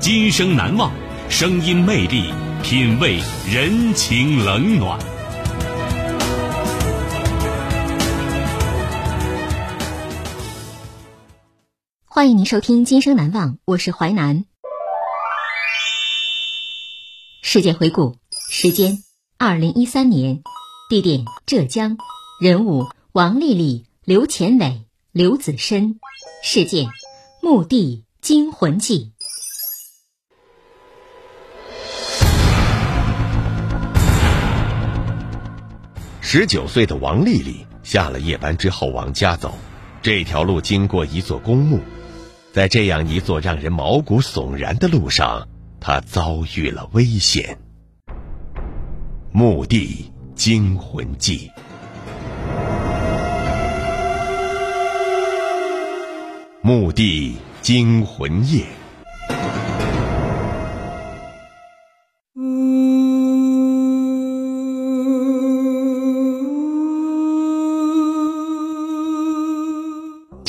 今生难忘，声音魅力，品味人情冷暖。欢迎您收听《今生难忘》，我是淮南。事件回顾：时间二零一三年，地点浙江，人物王丽丽、刘前伟、刘子深，事件墓地惊魂记。十九岁的王丽丽下了夜班之后往家走，这条路经过一座公墓。在这样一座让人毛骨悚然的路上，她遭遇了危险。墓地惊魂记，墓地惊魂夜。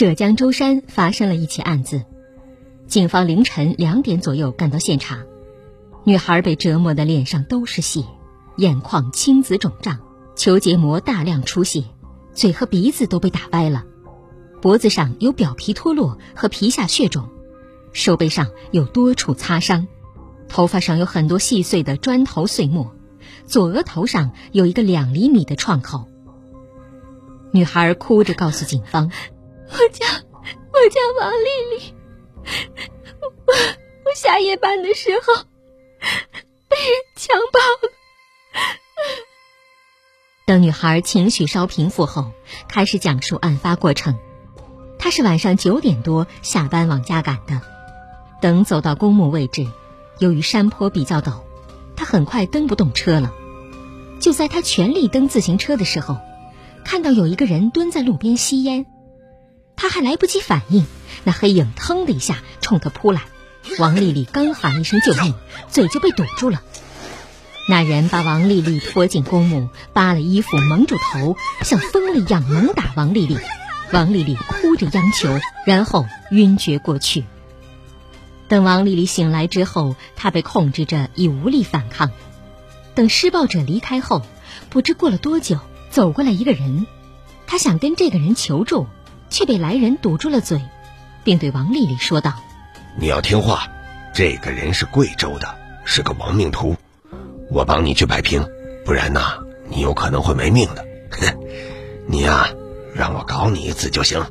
浙江舟山发生了一起案子，警方凌晨两点左右赶到现场，女孩被折磨的脸上都是血，眼眶青紫肿胀，球结膜大量出血，嘴和鼻子都被打歪了，脖子上有表皮脱落和皮下血肿，手背上有多处擦伤，头发上有很多细碎的砖头碎末，左额头上有一个两厘米的创口。女孩哭着告诉警方。我叫我叫王丽丽，我我下夜班的时候被人强暴了。等女孩情绪稍平复后，开始讲述案发过程。她是晚上九点多下班往家赶的，等走到公墓位置，由于山坡比较陡，她很快蹬不动车了。就在她全力蹬自行车的时候，看到有一个人蹲在路边吸烟。他还来不及反应，那黑影腾的一下冲他扑来。王丽丽刚喊一声救命，嘴就被堵住了。那人把王丽丽拖进公墓，扒了衣服蒙住头，像疯了一样猛打王丽丽。王丽丽哭着央求，然后晕厥过去。等王丽丽醒来之后，她被控制着，已无力反抗。等施暴者离开后，不知过了多久，走过来一个人，他想跟这个人求助。却被来人堵住了嘴，并对王丽丽说道：“你要听话，这个人是贵州的，是个亡命徒，我帮你去摆平，不然呐，你有可能会没命的。哼，你呀，让我搞你一次就行。”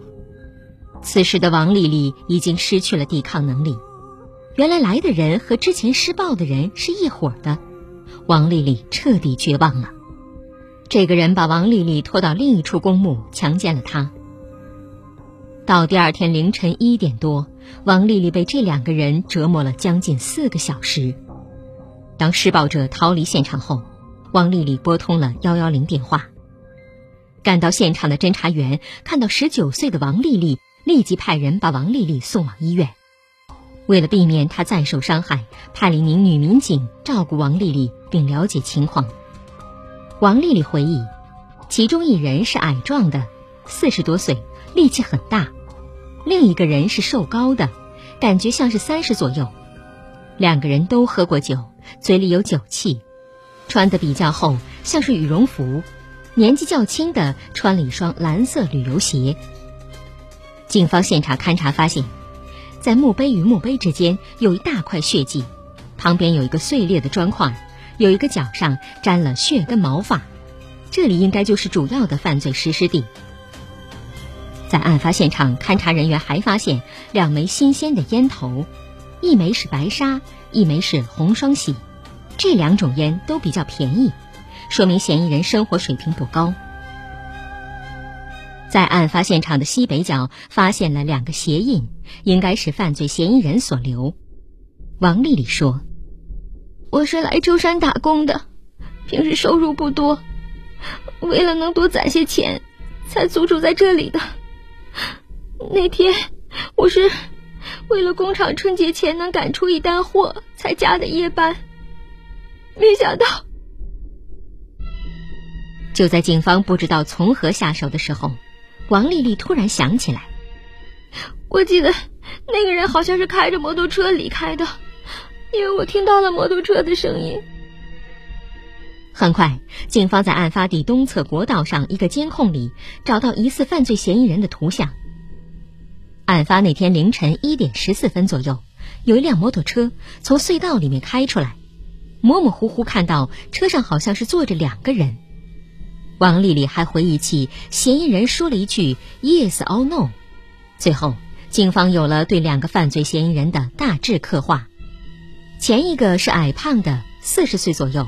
此时的王丽丽已经失去了抵抗能力。原来来的人和之前施暴的人是一伙的，王丽丽彻底绝望了。这个人把王丽丽拖到另一处公墓，强奸了她。到第二天凌晨一点多，王丽丽被这两个人折磨了将近四个小时。当施暴者逃离现场后，王丽丽拨通了幺幺零电话。赶到现场的侦查员看到十九岁的王丽丽，立即派人把王丽丽送往医院。为了避免她再受伤害，派了一名女民警照顾王丽丽并了解情况。王丽丽回忆，其中一人是矮壮的，四十多岁，力气很大。另一个人是瘦高的，感觉像是三十左右。两个人都喝过酒，嘴里有酒气，穿的比较厚，像是羽绒服。年纪较轻的穿了一双蓝色旅游鞋。警方现场勘查发现，在墓碑与墓碑之间有一大块血迹，旁边有一个碎裂的砖块，有一个脚上沾了血跟毛发，这里应该就是主要的犯罪实施地。在案发现场，勘查人员还发现两枚新鲜的烟头，一枚是白沙，一枚是红双喜，这两种烟都比较便宜，说明嫌疑人生活水平不高。在案发现场的西北角发现了两个鞋印，应该是犯罪嫌疑人所留。王丽丽说：“我是来舟山打工的，平时收入不多，为了能多攒些钱，才租住在这里的。那天我是为了工厂春节前能赶出一单货才加的夜班，没想到……”就在警方不知道从何下手的时候。王丽丽突然想起来，我记得那个人好像是开着摩托车离开的，因为我听到了摩托车的声音。很快，警方在案发地东侧国道上一个监控里找到疑似犯罪嫌疑人的图像。案发那天凌晨一点十四分左右，有一辆摩托车从隧道里面开出来，模模糊糊看到车上好像是坐着两个人。王丽丽还回忆起嫌疑人说了一句 “Yes or No”，最后警方有了对两个犯罪嫌疑人的大致刻画：前一个是矮胖的，四十岁左右；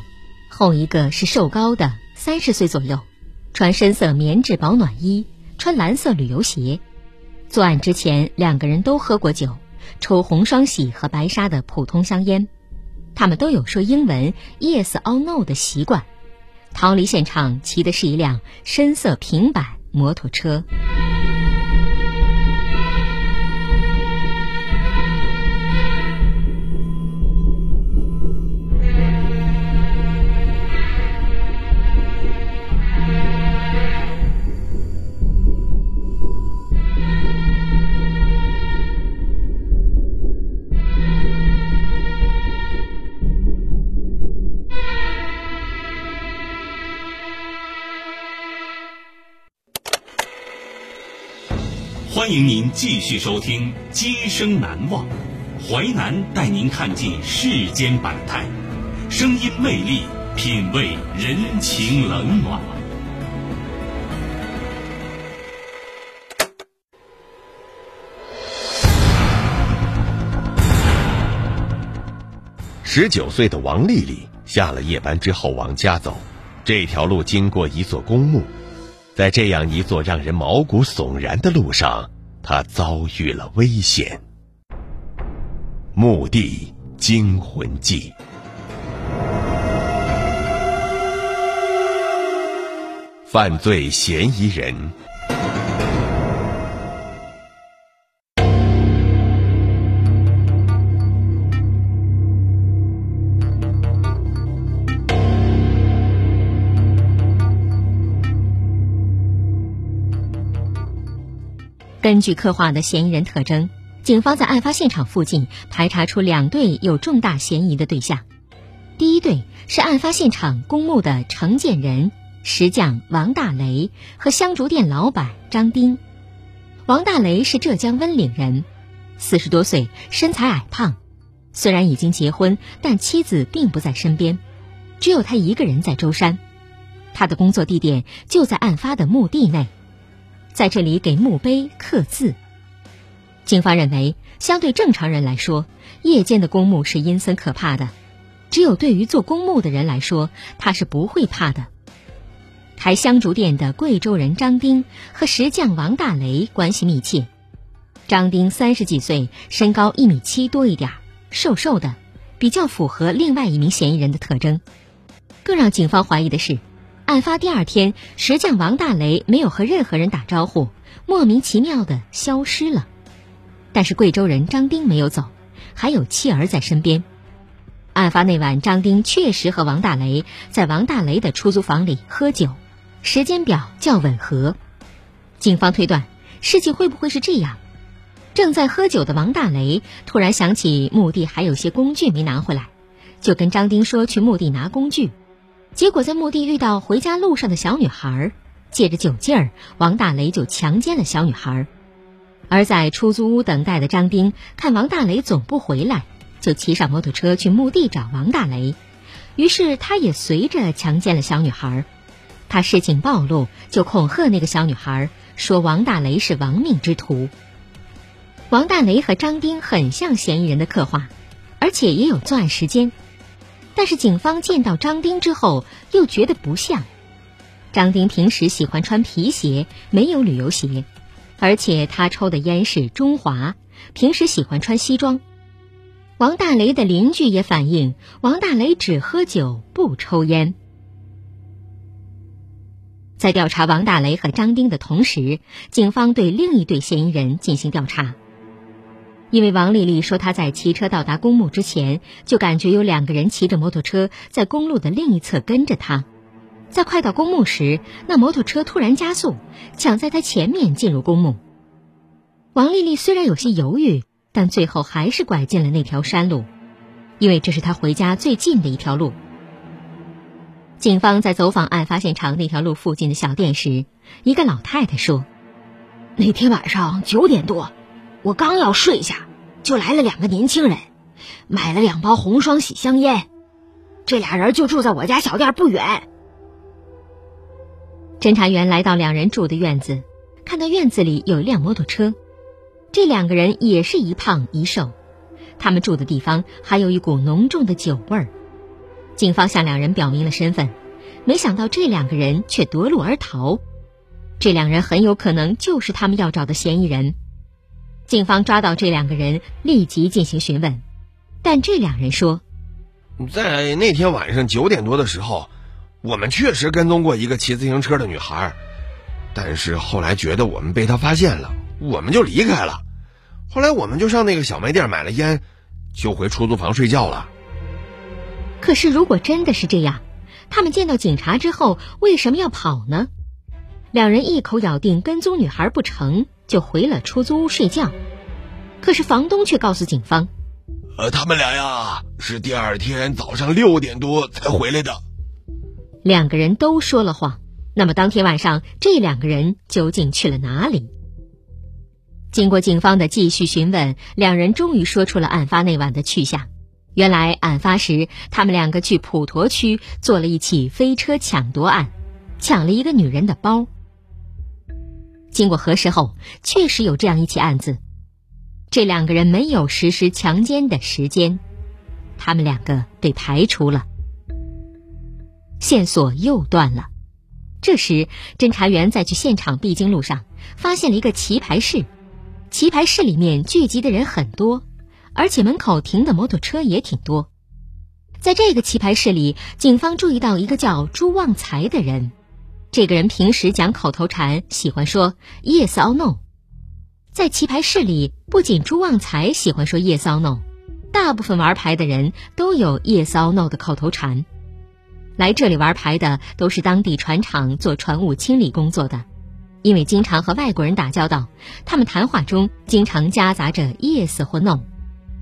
后一个是瘦高的，三十岁左右，穿深色棉质保暖衣，穿蓝色旅游鞋。作案之前，两个人都喝过酒，抽红双喜和白沙的普通香烟。他们都有说英文 “Yes or No” 的习惯。逃离现场，骑的是一辆深色平板摩托车。欢迎您继续收听《今生难忘》，淮南带您看尽世间百态，声音魅力，品味人情冷暖。十九岁的王丽丽下了夜班之后往家走，这条路经过一座公墓。在这样一座让人毛骨悚然的路上，他遭遇了危险。墓地惊魂记，犯罪嫌疑人。根据刻画的嫌疑人特征，警方在案发现场附近排查出两对有重大嫌疑的对象。第一对是案发现场公墓的承建人石匠王大雷和香烛店老板张丁。王大雷是浙江温岭人，四十多岁，身材矮胖。虽然已经结婚，但妻子并不在身边，只有他一个人在舟山。他的工作地点就在案发的墓地内。在这里给墓碑刻字。警方认为，相对正常人来说，夜间的公墓是阴森可怕的；只有对于做公墓的人来说，他是不会怕的。开香烛店的贵州人张丁和石匠王大雷关系密切。张丁三十几岁，身高一米七多一点，瘦瘦的，比较符合另外一名嫌疑人的特征。更让警方怀疑的是。案发第二天，石匠王大雷没有和任何人打招呼，莫名其妙的消失了。但是贵州人张丁没有走，还有妻儿在身边。案发那晚，张丁确实和王大雷在王大雷的出租房里喝酒，时间表较吻合。警方推断，事情会不会是这样：正在喝酒的王大雷突然想起墓地还有些工具没拿回来，就跟张丁说去墓地拿工具。结果在墓地遇到回家路上的小女孩，借着酒劲儿，王大雷就强奸了小女孩。而在出租屋等待的张丁看王大雷总不回来，就骑上摩托车去墓地找王大雷。于是他也随着强奸了小女孩。他事情暴露，就恐吓那个小女孩，说王大雷是亡命之徒。王大雷和张丁很像嫌疑人的刻画，而且也有作案时间。但是警方见到张丁之后，又觉得不像。张丁平时喜欢穿皮鞋，没有旅游鞋。而且他抽的烟是中华，平时喜欢穿西装。王大雷的邻居也反映，王大雷只喝酒不抽烟。在调查王大雷和张丁的同时，警方对另一对嫌疑人进行调查。因为王丽丽说她在骑车到达公墓之前，就感觉有两个人骑着摩托车在公路的另一侧跟着她。在快到公墓时，那摩托车突然加速，抢在她前面进入公墓。王丽丽虽然有些犹豫，但最后还是拐进了那条山路，因为这是她回家最近的一条路。警方在走访案发现场那条路附近的小店时，一个老太太说：“那天晚上九点多，我刚要睡下，就来了两个年轻人，买了两包红双喜香烟。这俩人就住在我家小店不远。”侦查员来到两人住的院子，看到院子里有一辆摩托车。这两个人也是一胖一瘦，他们住的地方还有一股浓重的酒味儿。警方向两人表明了身份，没想到这两个人却夺路而逃。这两人很有可能就是他们要找的嫌疑人。警方抓到这两个人，立即进行询问，但这两人说，在那天晚上九点多的时候。我们确实跟踪过一个骑自行车的女孩，但是后来觉得我们被她发现了，我们就离开了。后来我们就上那个小卖店买了烟，就回出租房睡觉了。可是如果真的是这样，他们见到警察之后为什么要跑呢？两人一口咬定跟踪女孩不成就回了出租屋睡觉。可是房东却告诉警方，呃，他们俩呀是第二天早上六点多才回来的。两个人都说了谎，那么当天晚上这两个人究竟去了哪里？经过警方的继续询问，两人终于说出了案发那晚的去向。原来案发时，他们两个去普陀区做了一起飞车抢夺案，抢了一个女人的包。经过核实后，确实有这样一起案子，这两个人没有实施强奸的时间，他们两个被排除了。线索又断了。这时，侦查员在去现场必经路上发现了一个棋牌室，棋牌室里面聚集的人很多，而且门口停的摩托车也挺多。在这个棋牌室里，警方注意到一个叫朱旺财的人。这个人平时讲口头禅，喜欢说 “yes or no”。在棋牌室里，不仅朱旺财喜欢说 “yes or no”，大部分玩牌的人都有 “yes or no” 的口头禅。来这里玩牌的都是当地船厂做船务清理工作的，因为经常和外国人打交道，他们谈话中经常夹杂着 yes 或 no。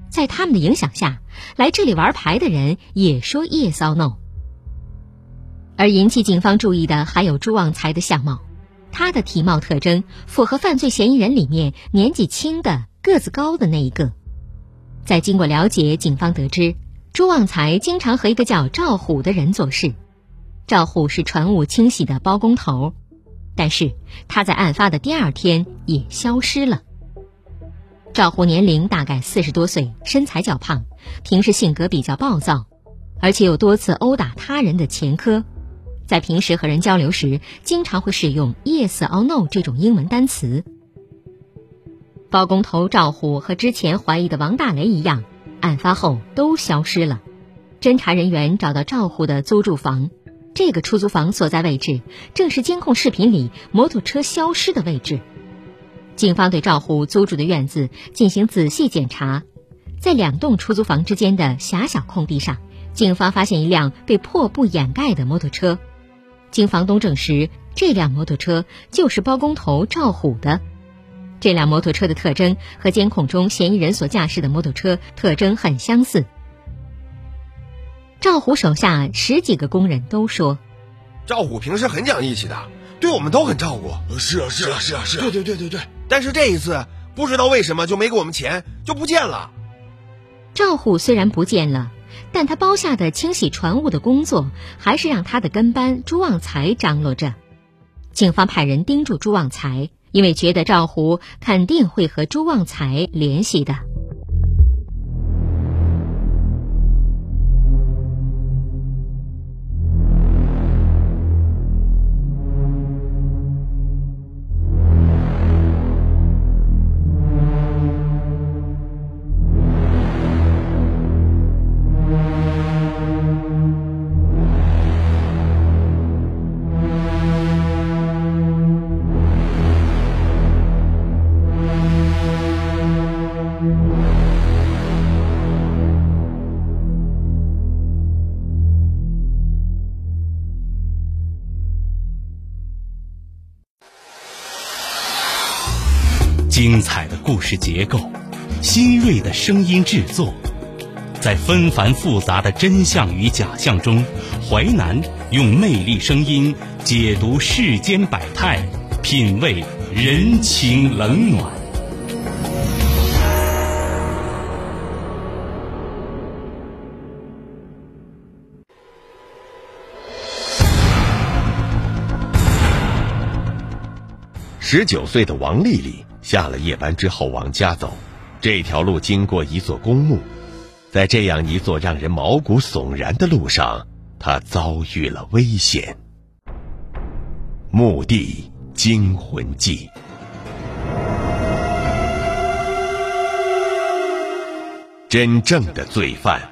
在他们的影响下，来这里玩牌的人也说 yes or no。而引起警方注意的还有朱旺财的相貌，他的体貌特征符合犯罪嫌疑人里面年纪轻的、个子高的那一个。在经过了解，警方得知。朱旺财经常和一个叫赵虎的人做事，赵虎是船务清洗的包工头，但是他在案发的第二天也消失了。赵虎年龄大概四十多岁，身材较胖，平时性格比较暴躁，而且有多次殴打他人的前科，在平时和人交流时，经常会使用 “yes or no” 这种英文单词。包工头赵虎和之前怀疑的王大雷一样。案发后都消失了。侦查人员找到赵虎的租住房，这个出租房所在位置正是监控视频里摩托车消失的位置。警方对赵虎租住的院子进行仔细检查，在两栋出租房之间的狭小空地上，警方发现一辆被破布掩盖的摩托车。经房东证实，这辆摩托车就是包工头赵虎的。这辆摩托车的特征和监控中嫌疑人所驾驶的摩托车特征很相似。赵虎手下十几个工人都说，赵虎平时很讲义气的，对我们都很照顾。是啊，是啊，是啊，是啊。对对对对对。但是这一次，不知道为什么就没给我们钱，就不见了。赵虎虽然不见了，但他包下的清洗船坞的工作还是让他的跟班朱旺财张罗着。警方派人盯住朱旺财，因为觉得赵虎肯定会和朱旺财联系的。精彩的故事结构，新锐的声音制作，在纷繁复杂的真相与假象中，淮南用魅力声音解读世间百态，品味人情冷暖。十九岁的王丽丽下了夜班之后往家走，这条路经过一座公墓，在这样一座让人毛骨悚然的路上，他遭遇了危险。墓地惊魂记，真正的罪犯。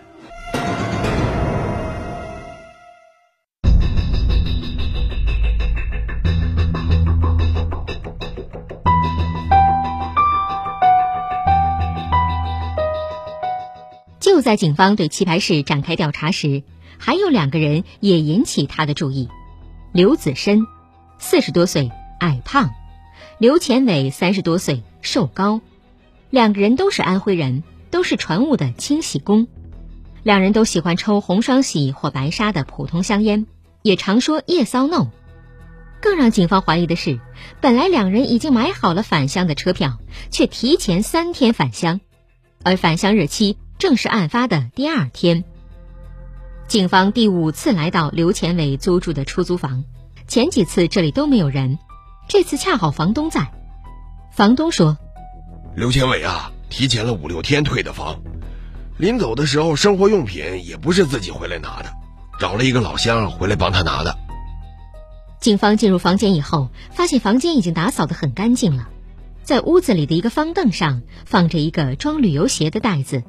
在警方对棋牌室展开调查时，还有两个人也引起他的注意：刘子申，四十多岁，矮胖；刘前伟，三十多岁，瘦高。两个人都是安徽人，都是船务的清洗工。两人都喜欢抽红双喜或白沙的普通香烟，也常说夜骚弄。更让警方怀疑的是，本来两人已经买好了返乡的车票，却提前三天返乡，而返乡日期。正是案发的第二天，警方第五次来到刘前伟租住的出租房。前几次这里都没有人，这次恰好房东在。房东说：“刘前伟啊，提前了五六天退的房，临走的时候生活用品也不是自己回来拿的，找了一个老乡回来帮他拿的。”警方进入房间以后，发现房间已经打扫得很干净了，在屋子里的一个方凳上放着一个装旅游鞋的袋子。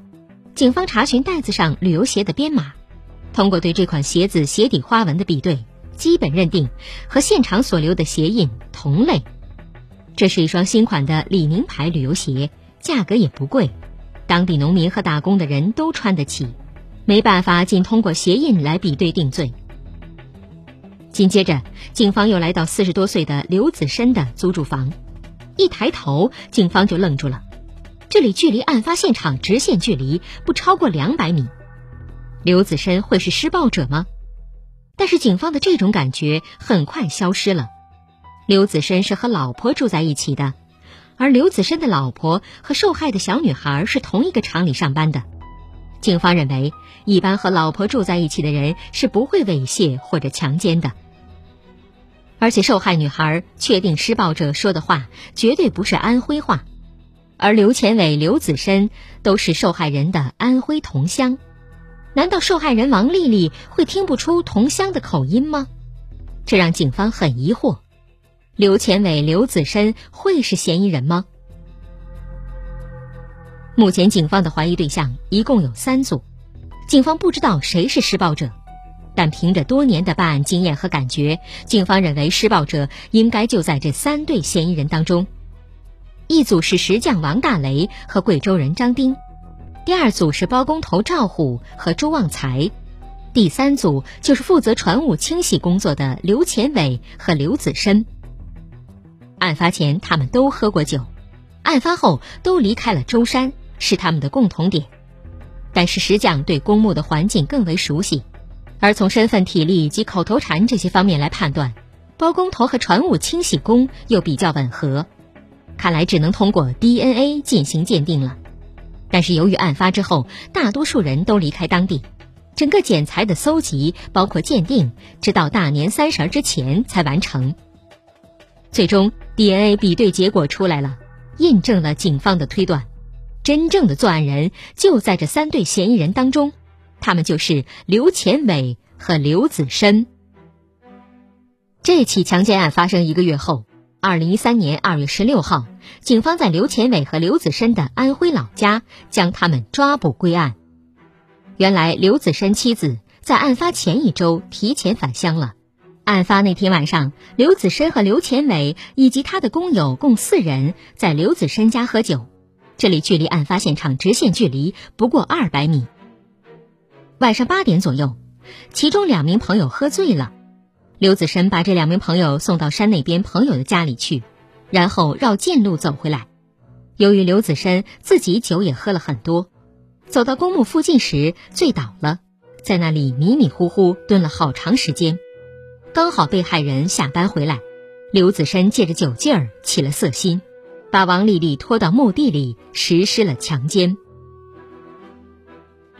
警方查询袋子上旅游鞋的编码，通过对这款鞋子鞋底花纹的比对，基本认定和现场所留的鞋印同类。这是一双新款的李宁牌旅游鞋，价格也不贵，当地农民和打工的人都穿得起。没办法，仅通过鞋印来比对定罪。紧接着，警方又来到四十多岁的刘子申的租住房，一抬头，警方就愣住了。这里距离案发现场直线距离不超过两百米，刘子申会是施暴者吗？但是警方的这种感觉很快消失了。刘子申是和老婆住在一起的，而刘子申的老婆和受害的小女孩是同一个厂里上班的。警方认为，一般和老婆住在一起的人是不会猥亵或者强奸的。而且，受害女孩确定施暴者说的话绝对不是安徽话。而刘前伟、刘子申都是受害人的安徽同乡，难道受害人王丽丽会听不出同乡的口音吗？这让警方很疑惑。刘前伟、刘子申会是嫌疑人吗？目前警方的怀疑对象一共有三组，警方不知道谁是施暴者，但凭着多年的办案经验和感觉，警方认为施暴者应该就在这三对嫌疑人当中。一组是石匠王大雷和贵州人张丁，第二组是包工头赵虎和朱旺财，第三组就是负责船坞清洗工作的刘前伟和刘子深。案发前他们都喝过酒，案发后都离开了舟山，是他们的共同点。但是石匠对公墓的环境更为熟悉，而从身份、体力及口头禅这些方面来判断，包工头和船坞清洗工又比较吻合。看来只能通过 DNA 进行鉴定了。但是由于案发之后，大多数人都离开当地，整个检材的搜集，包括鉴定，直到大年三十之前才完成。最终，DNA 比对结果出来了，印证了警方的推断，真正的作案人就在这三对嫌疑人当中，他们就是刘前伟和刘子深。这起强奸案发生一个月后，二零一三年二月十六号，警方在刘前伟和刘子申的安徽老家将他们抓捕归案。原来，刘子申妻子在案发前一周提前返乡了。案发那天晚上，刘子申和刘前伟以及他的工友共四人在刘子申家喝酒，这里距离案发现场直线距离不过二百米。晚上八点左右，其中两名朋友喝醉了，刘子申把这两名朋友送到山那边朋友的家里去，然后绕近路走回来。由于刘子申自己酒也喝了很多，走到公墓附近时醉倒了，在那里迷迷糊糊蹲了好长时间。刚好被害人下班回来，刘子申借着酒劲儿起了色心，把王丽丽拖到墓地里实施了强奸。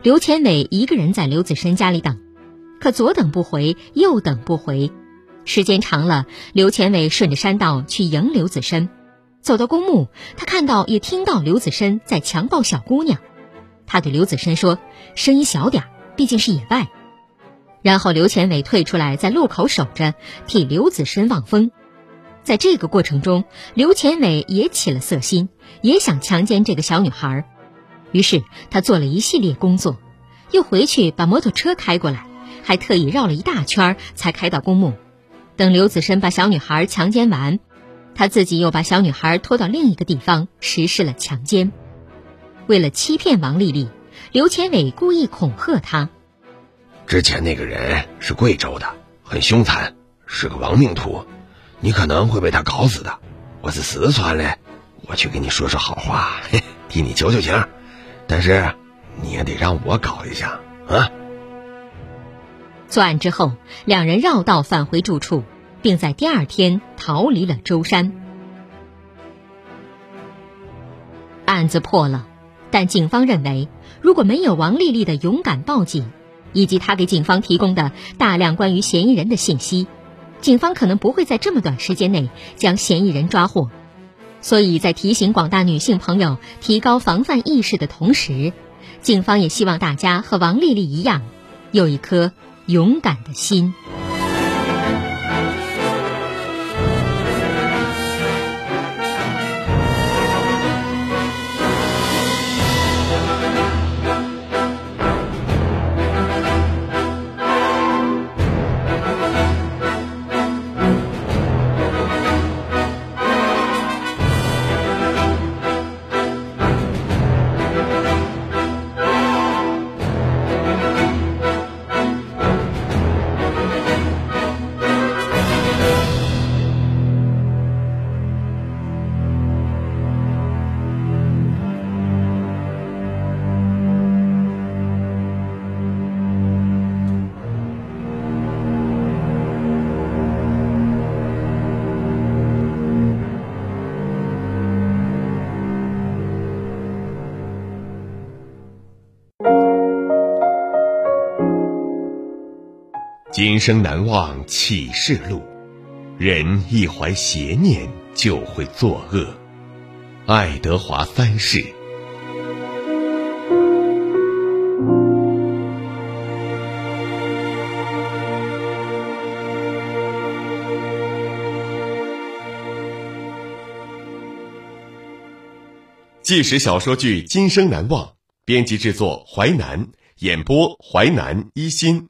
刘前伟一个人在刘子申家里等，可左等不回，右等不回，时间长了，刘前伟顺着山道去迎刘子申，走到公墓，他看到也听到刘子申在强暴小姑娘，他对刘子申说：“声音小点，毕竟是野外。”然后刘前伟退出来，在路口守着，替刘子申望风。在这个过程中，刘前伟也起了色心，也想强奸这个小女孩。于是他做了一系列工作，又回去把摩托车开过来，还特意绕了一大圈才开到公墓。等刘子申把小女孩强奸完，他自己又把小女孩拖到另一个地方实施了强奸。为了欺骗王丽丽，刘前伟故意恐吓她。之前那个人是贵州的，很凶残，是个亡命徒，你可能会被他搞死的。我是四川的，我去给你说说好话，替你求求情，但是你也得让我搞一下啊！作案之后，两人绕道返回住处，并在第二天逃离了舟山。案子破了，但警方认为，如果没有王丽丽的勇敢报警，以及她给警方提供的大量关于嫌疑人的信息，警方可能不会在这么短时间内将嫌疑人抓获。所以在提醒广大女性朋友提高防范意识的同时，警方也希望大家和王丽丽一样，有一颗勇敢的心。今生难忘启示录，人一怀邪念就会作恶。爱德华三世。纪实小说剧《今生难忘》，编辑制作淮南，演播淮南一心。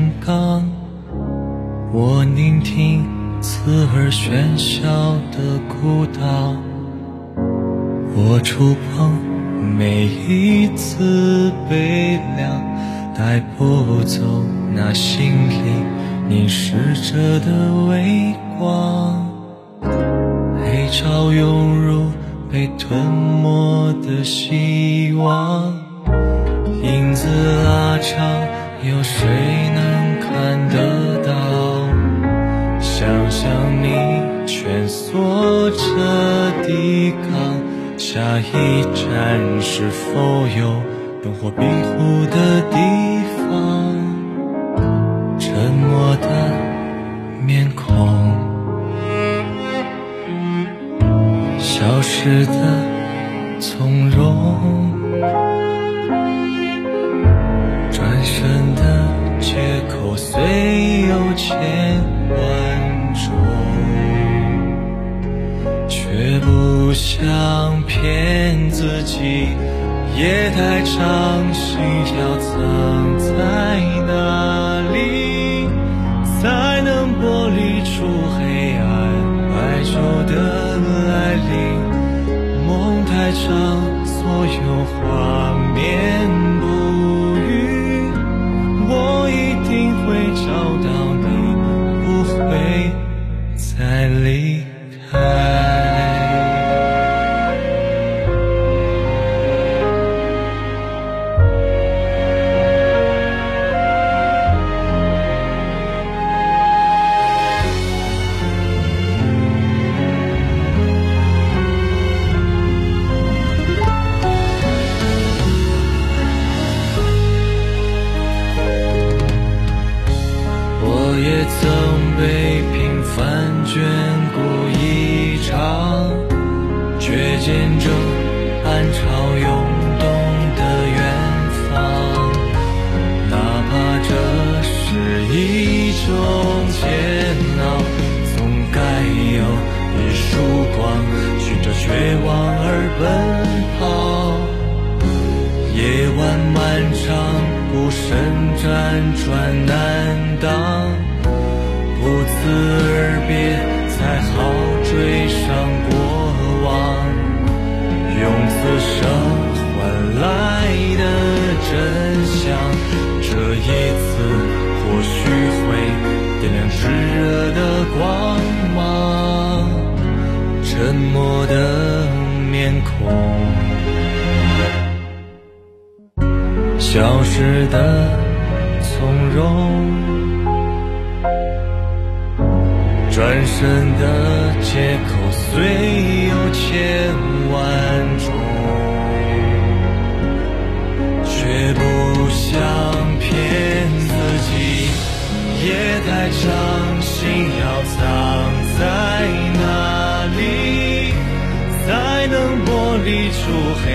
深港，我聆听刺耳喧嚣的孤岛，我触碰每一次悲凉，带不走那心里凝视着的微光。黑潮涌入被吞没的希望，影子拉长，有谁能看得到？想象你蜷缩着抵抗。下一站是否有灯火庇护的地方？沉默的面孔，消失的从容，消失的从容，转身的借口虽有千万种，却不想骗自己。夜太长，心要藏在哪里，才能剥离出黑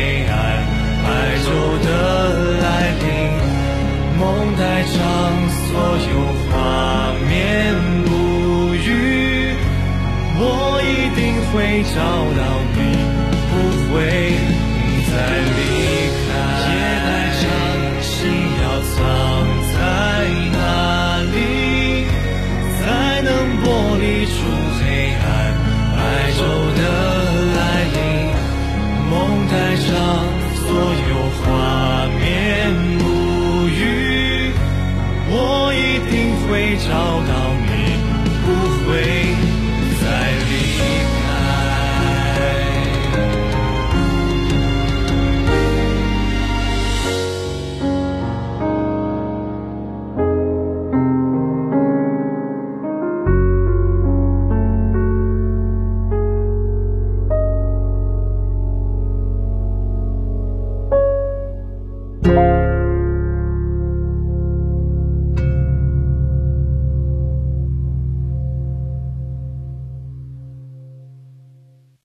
没找到。